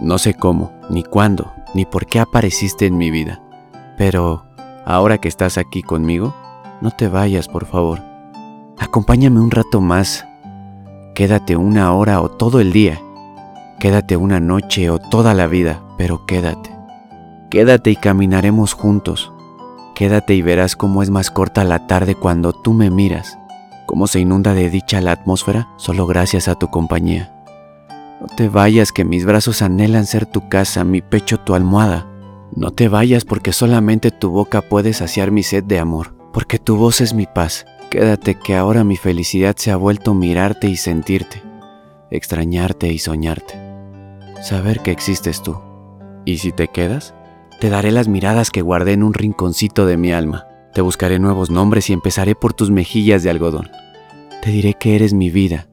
No sé cómo, ni cuándo, ni por qué apareciste en mi vida, pero ahora que estás aquí conmigo, no te vayas, por favor. Acompáñame un rato más. Quédate una hora o todo el día. Quédate una noche o toda la vida, pero quédate. Quédate y caminaremos juntos. Quédate y verás cómo es más corta la tarde cuando tú me miras, cómo se inunda de dicha la atmósfera solo gracias a tu compañía. No te vayas que mis brazos anhelan ser tu casa, mi pecho tu almohada. No te vayas porque solamente tu boca puede saciar mi sed de amor, porque tu voz es mi paz. Quédate que ahora mi felicidad se ha vuelto mirarte y sentirte, extrañarte y soñarte, saber que existes tú. Y si te quedas, te daré las miradas que guardé en un rinconcito de mi alma. Te buscaré nuevos nombres y empezaré por tus mejillas de algodón. Te diré que eres mi vida.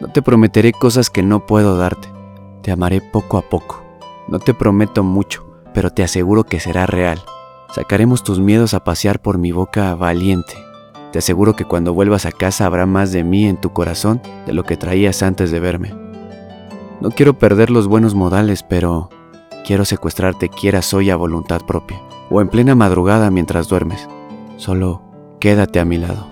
No te prometeré cosas que no puedo darte. Te amaré poco a poco. No te prometo mucho, pero te aseguro que será real. Sacaremos tus miedos a pasear por mi boca valiente. Te aseguro que cuando vuelvas a casa habrá más de mí en tu corazón de lo que traías antes de verme. No quiero perder los buenos modales, pero Quiero secuestrarte quieras hoy a voluntad propia, o en plena madrugada mientras duermes. Solo quédate a mi lado.